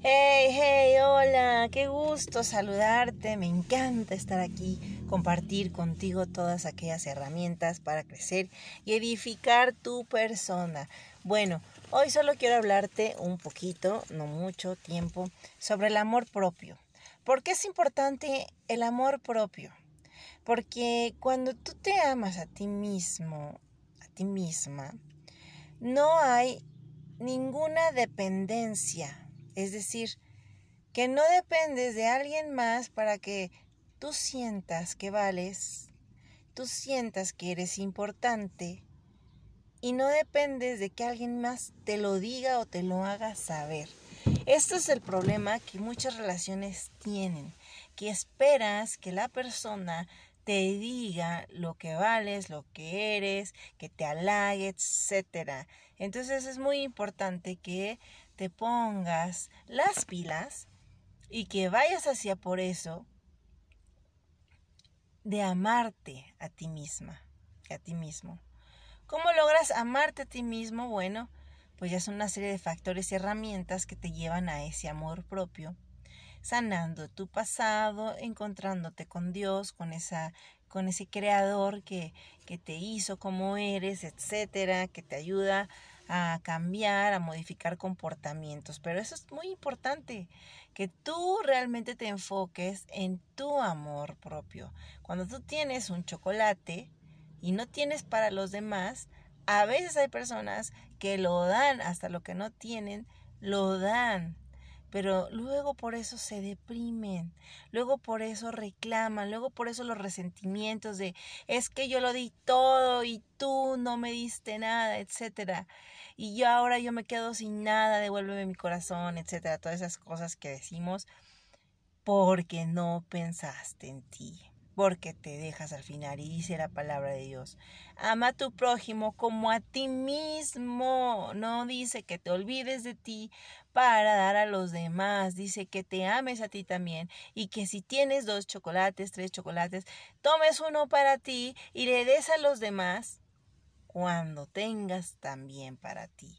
Hey, hey, hola, qué gusto saludarte, me encanta estar aquí, compartir contigo todas aquellas herramientas para crecer y edificar tu persona. Bueno, hoy solo quiero hablarte un poquito, no mucho tiempo, sobre el amor propio. ¿Por qué es importante el amor propio? Porque cuando tú te amas a ti mismo, a ti misma, no hay ninguna dependencia es decir, que no dependes de alguien más para que tú sientas que vales, tú sientas que eres importante y no dependes de que alguien más te lo diga o te lo haga saber. Esto es el problema que muchas relaciones tienen, que esperas que la persona te diga lo que vales, lo que eres, que te halague, etc. Entonces es muy importante que te pongas las pilas y que vayas hacia por eso de amarte a ti misma, a ti mismo. ¿Cómo logras amarte a ti mismo? Bueno, pues ya son una serie de factores y herramientas que te llevan a ese amor propio, sanando tu pasado, encontrándote con Dios, con esa con ese creador que, que te hizo como eres, etcétera, que te ayuda a cambiar, a modificar comportamientos. Pero eso es muy importante, que tú realmente te enfoques en tu amor propio. Cuando tú tienes un chocolate y no tienes para los demás, a veces hay personas que lo dan, hasta lo que no tienen, lo dan pero luego por eso se deprimen, luego por eso reclaman, luego por eso los resentimientos de es que yo lo di todo y tú no me diste nada, etcétera. Y yo ahora yo me quedo sin nada, devuélveme mi corazón, etcétera, todas esas cosas que decimos porque no pensaste en ti porque te dejas al final. Y dice la palabra de Dios, ama a tu prójimo como a ti mismo. No dice que te olvides de ti para dar a los demás. Dice que te ames a ti también y que si tienes dos chocolates, tres chocolates, tomes uno para ti y le des a los demás cuando tengas también para ti.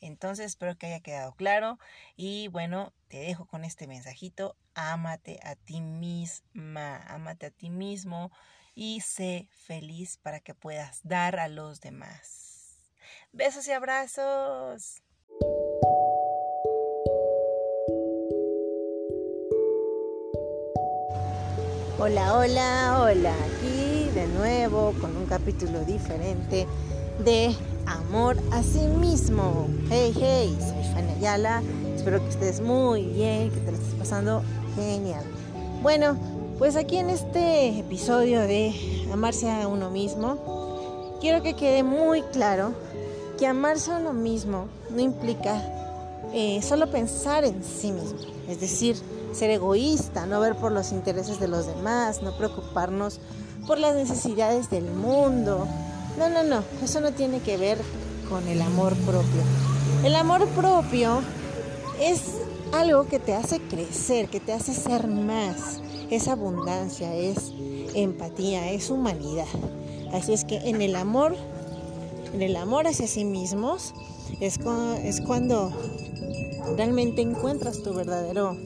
Entonces espero que haya quedado claro y bueno, te dejo con este mensajito. Ámate a ti misma, ámate a ti mismo y sé feliz para que puedas dar a los demás. Besos y abrazos. Hola, hola, hola. De nuevo con un capítulo diferente de amor a sí mismo. Hey, hey, soy Fanny Ayala. Espero que estés muy bien, que te lo estés pasando genial. Bueno, pues aquí en este episodio de amarse a uno mismo, quiero que quede muy claro que amarse a uno mismo no implica eh, solo pensar en sí mismo, es decir, ser egoísta, no ver por los intereses de los demás, no preocuparnos por las necesidades del mundo, no, no, no, eso no tiene que ver con el amor propio. El amor propio es algo que te hace crecer, que te hace ser más. Es abundancia, es empatía, es humanidad. Así es que en el amor, en el amor hacia sí mismos, es, es cuando realmente encuentras tu verdadero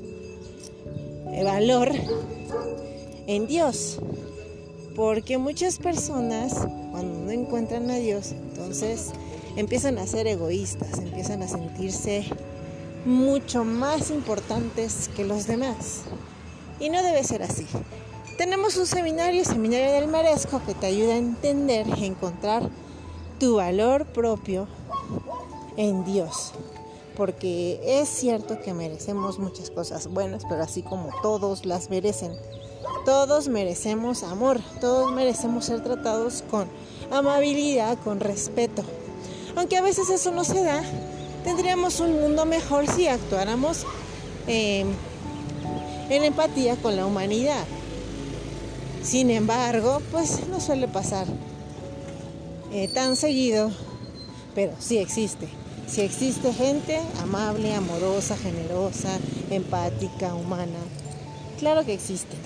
valor en Dios. Porque muchas personas cuando no encuentran a Dios, entonces empiezan a ser egoístas, empiezan a sentirse mucho más importantes que los demás. Y no debe ser así. Tenemos un seminario, Seminario del Maresco, que te ayuda a entender, a encontrar tu valor propio en Dios. Porque es cierto que merecemos muchas cosas buenas, pero así como todos las merecen, todos merecemos amor, todos merecemos ser tratados con amabilidad, con respeto. Aunque a veces eso no se da, tendríamos un mundo mejor si actuáramos em, en empatía con la humanidad. Sin embargo, pues no suele pasar eh, tan seguido, pero sí existe. Sí existe gente amable, amorosa, generosa, empática, humana. Claro que existen.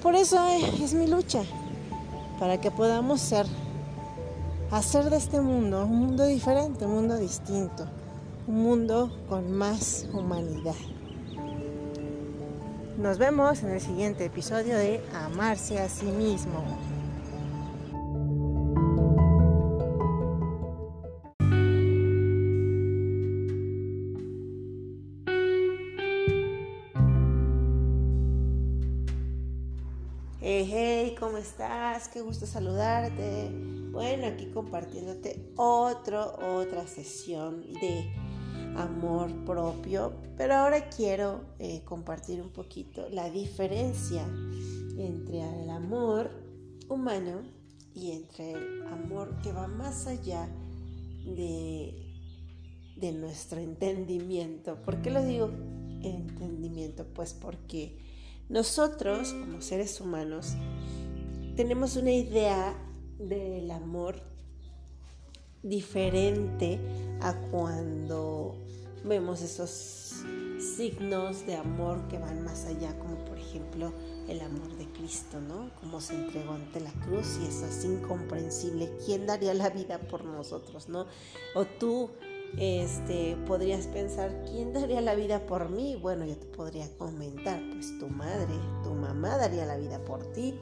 Por eso es mi lucha, para que podamos ser, hacer de este mundo un mundo diferente, un mundo distinto, un mundo con más humanidad. Nos vemos en el siguiente episodio de Amarse a sí mismo. Estás? Qué gusto saludarte. Bueno, aquí compartiéndote otro, otra sesión de amor propio, pero ahora quiero eh, compartir un poquito la diferencia entre el amor humano y entre el amor que va más allá de, de nuestro entendimiento. ¿Por qué lo digo entendimiento? Pues porque nosotros como seres humanos tenemos una idea del amor diferente a cuando vemos esos signos de amor que van más allá, como por ejemplo el amor de Cristo, ¿no? Como se entregó ante la cruz y eso es incomprensible. ¿Quién daría la vida por nosotros, no? O tú este, podrías pensar, ¿quién daría la vida por mí? Bueno, yo te podría comentar, pues tu madre, tu mamá daría la vida por ti.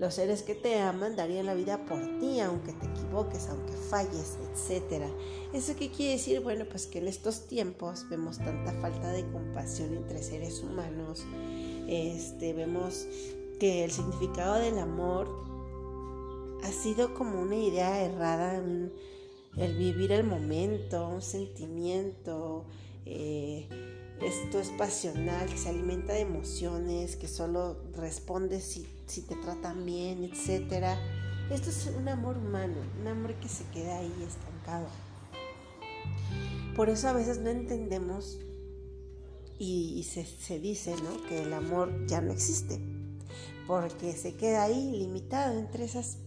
Los seres que te aman darían la vida por ti, aunque te equivoques, aunque falles, etc. ¿Eso qué quiere decir? Bueno, pues que en estos tiempos vemos tanta falta de compasión entre seres humanos. Este, vemos que el significado del amor ha sido como una idea errada, el vivir el momento, un sentimiento. Eh, esto es pasional, que se alimenta de emociones, que solo responde si, si te tratan bien, etc. Esto es un amor humano, un amor que se queda ahí estancado. Por eso a veces no entendemos y, se, se, dice ¿no? que el amor ya no existe, porque se queda ahí limitado entre, esas,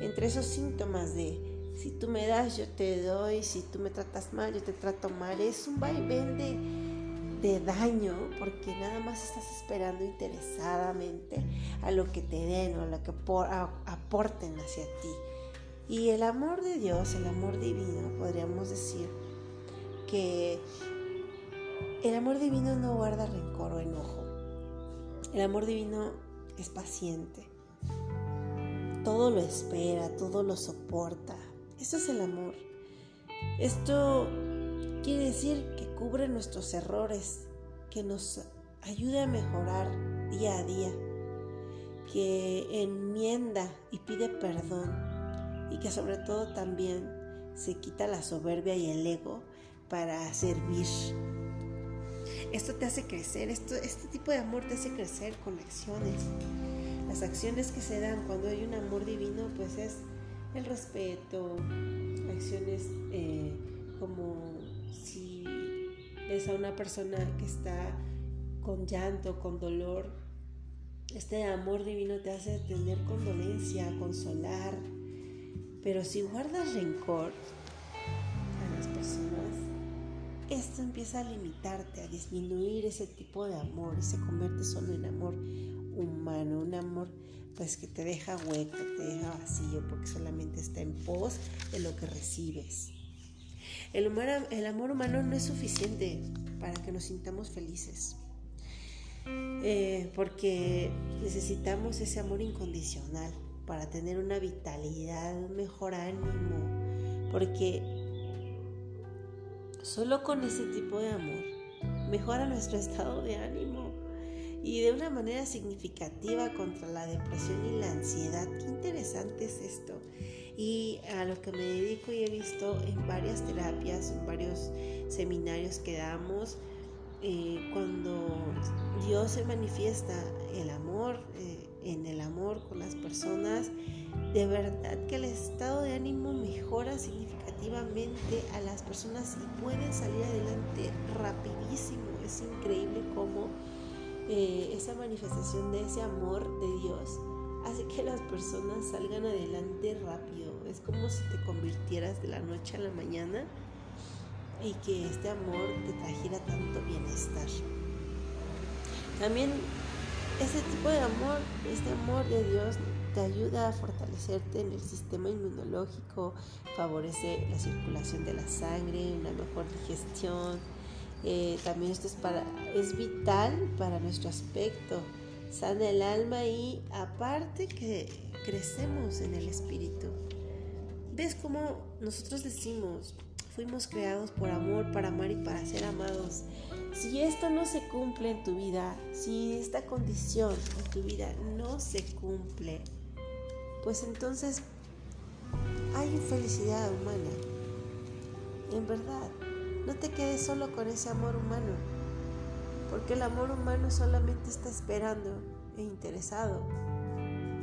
entre esos síntomas de si tú me das, yo te doy, si tú me tratas mal, yo te trato mal. Es un vaivén de, de daño porque nada más estás esperando interesadamente a lo que te den o a lo que aporten hacia ti. Y el amor de Dios, el amor divino, podríamos decir que el amor divino no guarda rencor o enojo. El amor divino es paciente. Todo lo espera, todo lo soporta. Eso es el amor. Esto quiere decir que cubre nuestros errores, que nos ayude a mejorar día a día, que enmienda y pide perdón y que sobre todo también se quita la soberbia y el ego para servir. Esto te hace crecer, esto, este tipo de amor te hace crecer con acciones. Las acciones que se dan cuando hay un amor divino, pues es el respeto, acciones eh, como si ves a una persona que está con llanto, con dolor, este amor divino te hace tener condolencia, consolar. Pero si guardas rencor a las personas, esto empieza a limitarte, a disminuir ese tipo de amor y se convierte solo en amor humano, un amor pues que te deja hueco, te deja vacío porque solamente está en pos de lo que recibes. El, amor humano no es suficiente para que nos sintamos felices, eh, porque necesitamos ese amor incondicional para tener una vitalidad, un mejor ánimo, porque solo con ese tipo de amor mejora nuestro estado de ánimo y de una manera significativa contra la depresión y la ansiedad. Qué interesante es esto y a lo que me dedico y he visto en varias terapias, en varios seminarios que damos, eh, cuando Dios se manifiesta el amor, eh, en el amor con las personas, de verdad que el estado de ánimo mejora significativamente a las personas y pueden salir adelante rapidísimo. Es increíble cómo eh, esa manifestación de ese amor de Dios hace que las personas salgan adelante rápido. Es como si te convirtieras de la noche a la mañana y que este amor te trajera tanto bienestar. También ese tipo de amor, este amor de Dios te ayuda a fortalecerte en el sistema inmunológico, favorece la circulación de la sangre, una mejor digestión. Eh, también esto es, para, es vital para nuestro aspecto, sana el alma y aparte que crecemos en el espíritu. ¿Ves cómo nosotros decimos, fuimos creados por amor, para amar y para ser amados? Si esto no se cumple en tu vida, si esta condición en tu vida no se cumple, pues entonces hay infelicidad humana. En verdad, no te quedes solo con ese amor humano, porque el amor humano solamente está esperando e interesado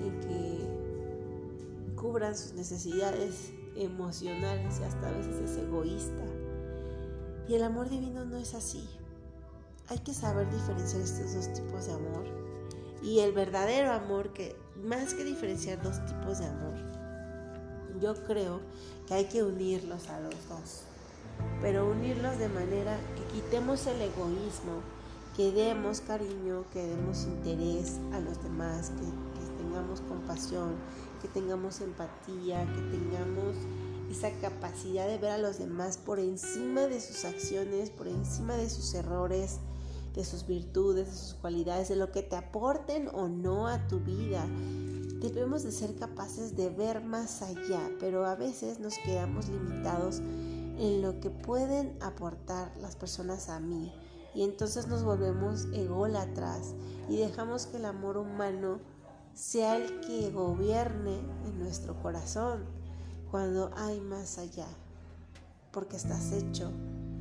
en que cubran sus necesidades emocionales y hasta a veces es egoísta. Y el amor divino no es así. Hay que saber diferenciar estos dos tipos de amor. Y el verdadero amor, que más que diferenciar dos tipos de amor, yo creo que hay que unirlos a los dos. Pero unirlos de manera que quitemos el egoísmo, que demos cariño, que demos interés a los demás, que, tengamos compasión, que tengamos empatía, que tengamos esa capacidad de ver a los demás por encima de sus acciones, por encima de sus errores, de sus virtudes, de sus cualidades, de lo que te aporten o no a tu vida. Debemos de ser capaces de ver más allá, pero a veces nos quedamos limitados en lo que pueden aportar las personas a mí. Y entonces nos volvemos ególatras y dejamos que el amor humano sea el que gobierne en nuestro corazón cuando hay más allá, porque estás hecho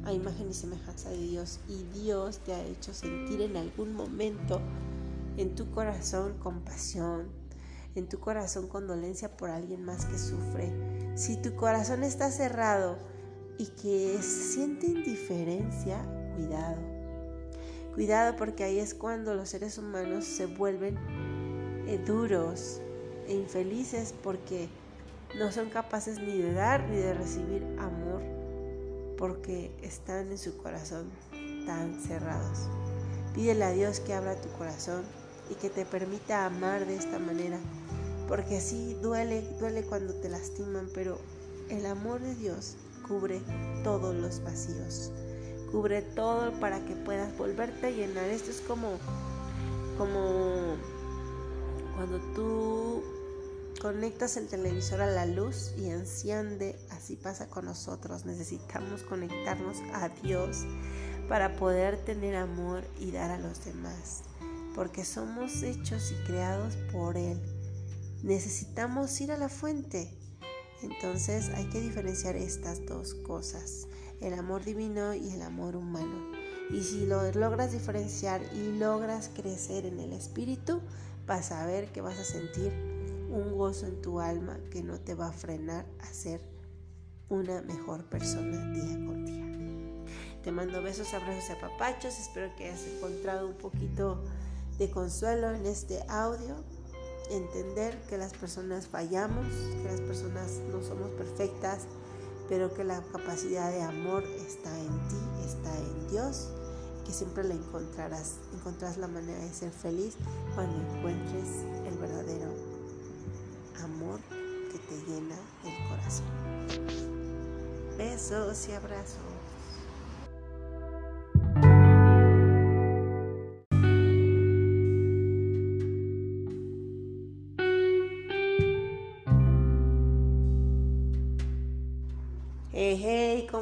a imagen y semejanza de Dios y Dios te ha hecho sentir en algún momento en tu corazón compasión, en tu corazón condolencia por alguien más que sufre. Si tu corazón está cerrado y que siente indiferencia, cuidado. Cuidado porque ahí es cuando los seres humanos se vuelven eh, duros e infelices porque no son capaces ni de dar ni de recibir amor porque están en su corazón tan cerrados. Pídele a Dios que abra tu corazón y que te permita amar de esta manera, porque así duele, duele cuando te lastiman, pero el amor de Dios cubre todos los vacíos, cubre todo para que puedas volverte a llenar. Esto es como, como cuando tú conectas el televisor a la luz y enciende, así pasa con nosotros. Necesitamos conectarnos a Dios para poder tener amor y dar a los demás, porque somos hechos y creados por Él. Necesitamos ir a la fuente. Entonces hay que diferenciar estas dos cosas, el amor divino y el amor humano. Y si lo logras diferenciar y logras crecer en el espíritu, vas a ver que vas a sentir un gozo en tu alma que no te va a frenar a ser una mejor persona día con día. Te mando besos, abrazos y apapachos. Espero que hayas encontrado un poquito de consuelo en este audio. Entender que las personas fallamos, que las personas no somos perfectas, pero que la capacidad de amor está en ti, está en Dios que siempre la encontrarás. Encontrarás la manera de ser feliz cuando encuentres el verdadero amor que te llena el corazón. Besos y abrazos.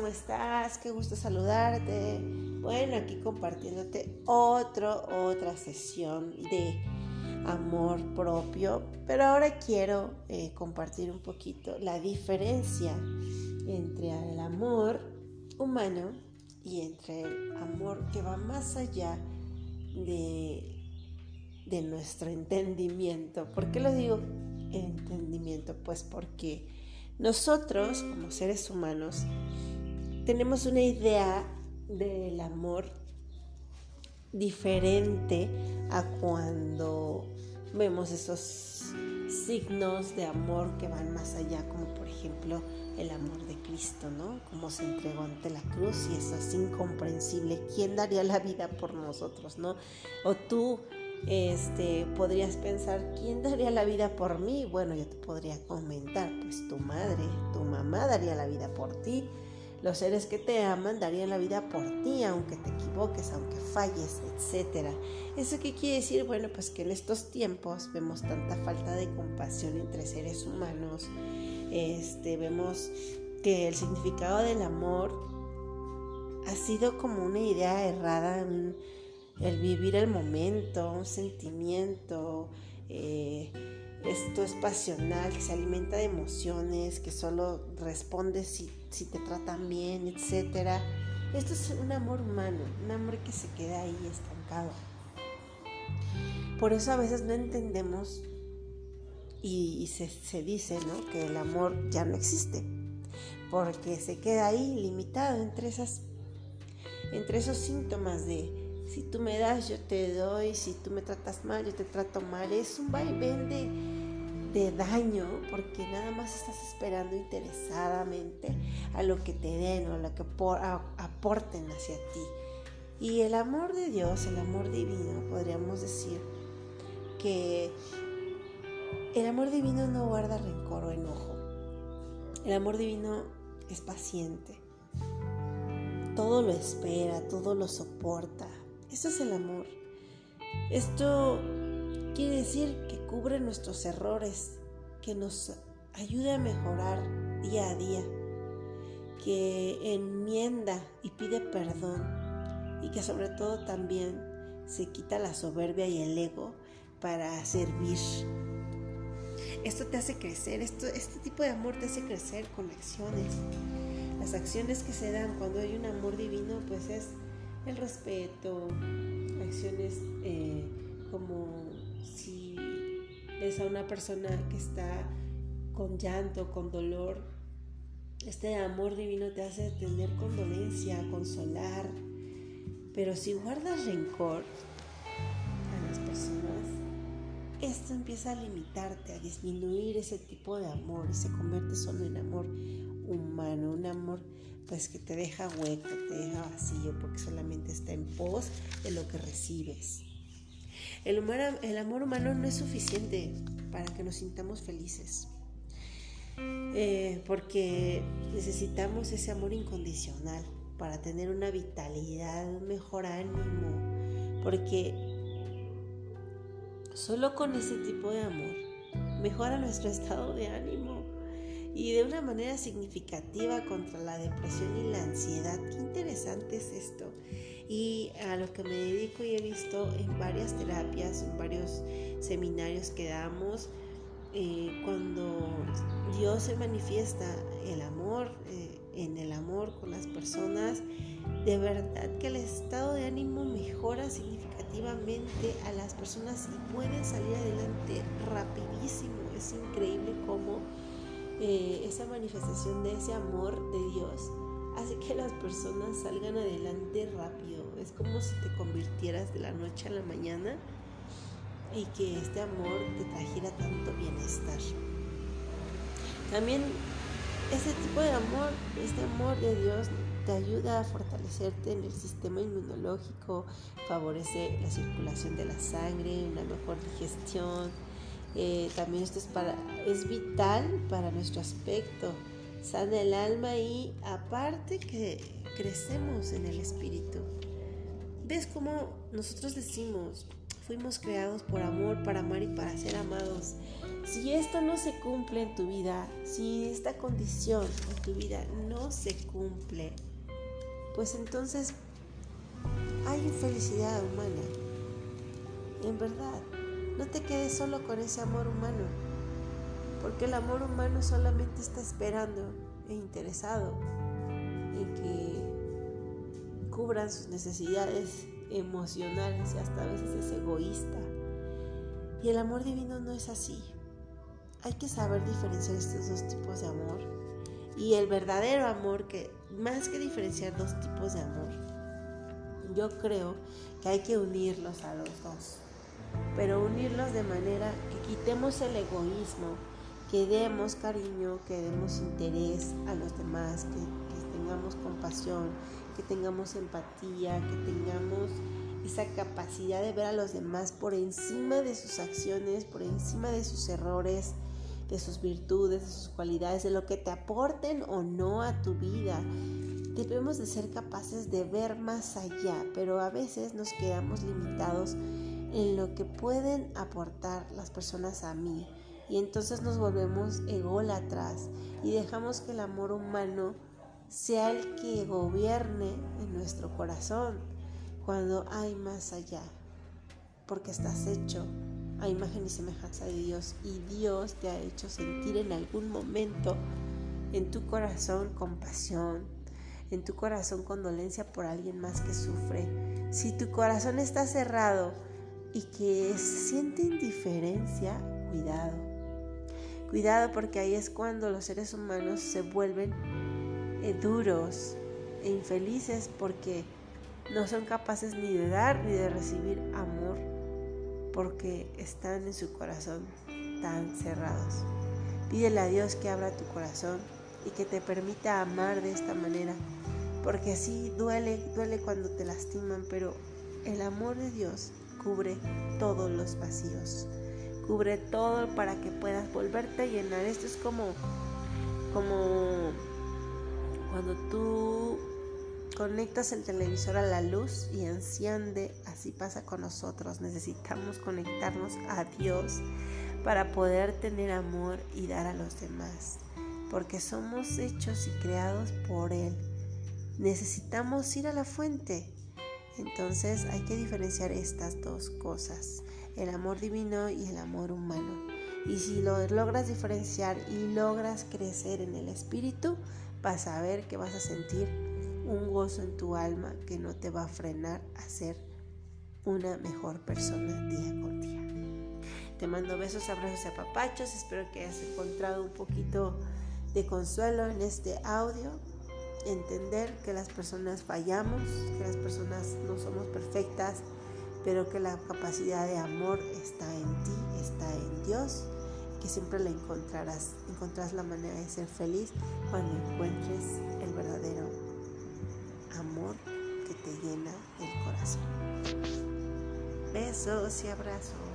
¿Cómo estás? Qué gusto saludarte. Bueno, aquí compartiéndote otro, otra sesión de amor propio, pero ahora quiero eh, compartir un poquito la diferencia entre el amor humano y entre el amor que va más allá de, de nuestro entendimiento. ¿Por qué lo digo entendimiento? Pues porque nosotros como seres humanos tenemos una idea del amor diferente a cuando vemos esos signos de amor que van más allá, como por ejemplo el amor de Cristo, ¿no? Como se entregó ante la cruz y eso es incomprensible. ¿Quién daría la vida por nosotros, no? O tú este, podrías pensar, ¿quién daría la vida por mí? Bueno, yo te podría comentar, pues tu madre, tu mamá daría la vida por ti. Los seres que te aman darían la vida por ti, aunque te equivoques, aunque falles, etc. ¿Eso qué quiere decir? Bueno, pues que en estos tiempos vemos tanta falta de compasión entre seres humanos. Este, vemos que el significado del amor ha sido como una idea errada, el vivir el momento, un sentimiento. Eh, esto es pasional, que se alimenta de emociones, que solo responde si, si te tratan bien, etc. Esto es un amor humano, un amor que se queda ahí estancado. Por eso a veces no entendemos y, se, se, dice ¿no? que el amor ya no existe, porque se queda ahí limitado entre, esas, entre esos síntomas de si tú me das, yo te doy, si tú me tratas mal, yo te trato mal. Es un vaivén de, de daño porque nada más estás esperando interesadamente a lo que te den o a lo que aporten hacia ti. Y el amor de Dios, el amor divino, podríamos decir que el amor divino no guarda rencor o enojo. El amor divino es paciente. Todo lo espera, todo lo soporta, eso es el amor. Esto quiere decir que cubre nuestros errores, que nos ayuda a mejorar día a día, que enmienda y pide perdón y que sobre todo también se quita la soberbia y el ego para servir. Esto te hace crecer, esto, este tipo de amor te hace crecer con acciones. Las acciones que se dan cuando hay un amor divino pues es el respeto, acciones eh, como ves a una persona que está con llanto, con dolor, este amor divino te hace tener condolencia, consolar, pero si guardas rencor a las personas, esto empieza a limitarte, a disminuir ese tipo de amor y se convierte solo en amor humano, un amor pues que te deja hueco, te deja vacío porque solamente está en pos de lo que recibes. El, amor humano no es suficiente para que nos sintamos felices, eh, porque necesitamos ese amor incondicional para tener una vitalidad, un mejor ánimo, porque solo con ese tipo de amor mejora nuestro estado de ánimo y de una manera significativa contra la depresión y la ansiedad. Qué interesante es esto. Y a lo que me dedico y he visto en varias terapias, en varios seminarios que damos, eh, cuando Dios se manifiesta el amor, eh, en el amor con las personas, de verdad que el estado de ánimo mejora significativamente a las personas y pueden salir adelante rapidísimo. Es increíble cómo eh, esa manifestación de ese amor de Dios hace que las personas salgan adelante rápido. Es como si te convirtieras de la noche a la mañana y que este amor te trajera tanto bienestar. También ese tipo de amor, este amor de Dios te ayuda a fortalecerte en el sistema inmunológico, favorece la circulación de la sangre, una mejor digestión, eh, también esto es, para, es vital para nuestro aspecto, sana el alma y aparte que crecemos en el espíritu. ¿Ves cómo nosotros decimos, fuimos creados por amor, para amar y para ser amados? Si esto no se cumple en tu vida, si esta condición en tu vida no se cumple, pues entonces hay infelicidad humana. En verdad, no te quedes solo con ese amor humano, porque el amor humano solamente está esperando e interesado en que cubran sus necesidades emocionales y hasta a veces es egoísta. Y el amor divino no es así. Hay que saber diferenciar estos dos tipos de amor. Y el verdadero amor, que más que diferenciar dos tipos de amor, yo creo que hay que unirlos a los dos pero unirlos de manera que quitemos el egoísmo, que demos cariño, que demos interés a los demás, que, tengamos compasión, que tengamos empatía, que tengamos esa capacidad de ver a los demás por encima de sus acciones, por encima de sus errores, de sus virtudes, de sus cualidades, de lo que te aporten o no a tu vida. Debemos de ser capaces de ver más allá, pero a veces nos quedamos limitados en lo que pueden aportar las personas a mí. Y entonces nos volvemos ególatras y dejamos que el amor humano sea el que gobierne en nuestro corazón cuando hay más allá, porque estás hecho a imagen y semejanza de Dios y Dios te ha hecho sentir en algún momento en tu corazón compasión, en tu corazón condolencia por alguien más que sufre. Si tu corazón está cerrado y que siente indiferencia, cuidado. Cuidado porque ahí es cuando los seres humanos se vuelven eh, duros e infelices porque no son capaces ni de dar ni de recibir amor porque están en su corazón tan cerrados. Pídele a Dios que abra tu corazón y que te permita amar de esta manera, porque así duele, duele cuando te lastiman, pero el amor de Dios cubre todos los vacíos, cubre todo para que puedas volverte a llenar. Esto es como, como cuando tú Conectas el televisor a la luz y enciende, así pasa con nosotros. Necesitamos conectarnos a Dios para poder tener amor y dar a los demás, porque somos hechos y creados por Él. Necesitamos ir a la fuente. Entonces hay que diferenciar estas dos cosas, el amor divino y el amor humano. Y si lo logras diferenciar y logras crecer en el espíritu, vas a ver que vas a sentir un gozo en tu alma que no te va a frenar a ser una mejor persona día con día. Te mando besos, abrazos y apapachos. Espero que hayas encontrado un poquito de consuelo en este audio. Entender que las personas fallamos, que las personas no somos perfectas, pero que la capacidad de amor está en ti, está en Dios, que siempre la encontrarás. Encontrarás la manera de ser feliz cuando encuentres el verdadero amor que te llena el corazón. Besos y abrazos.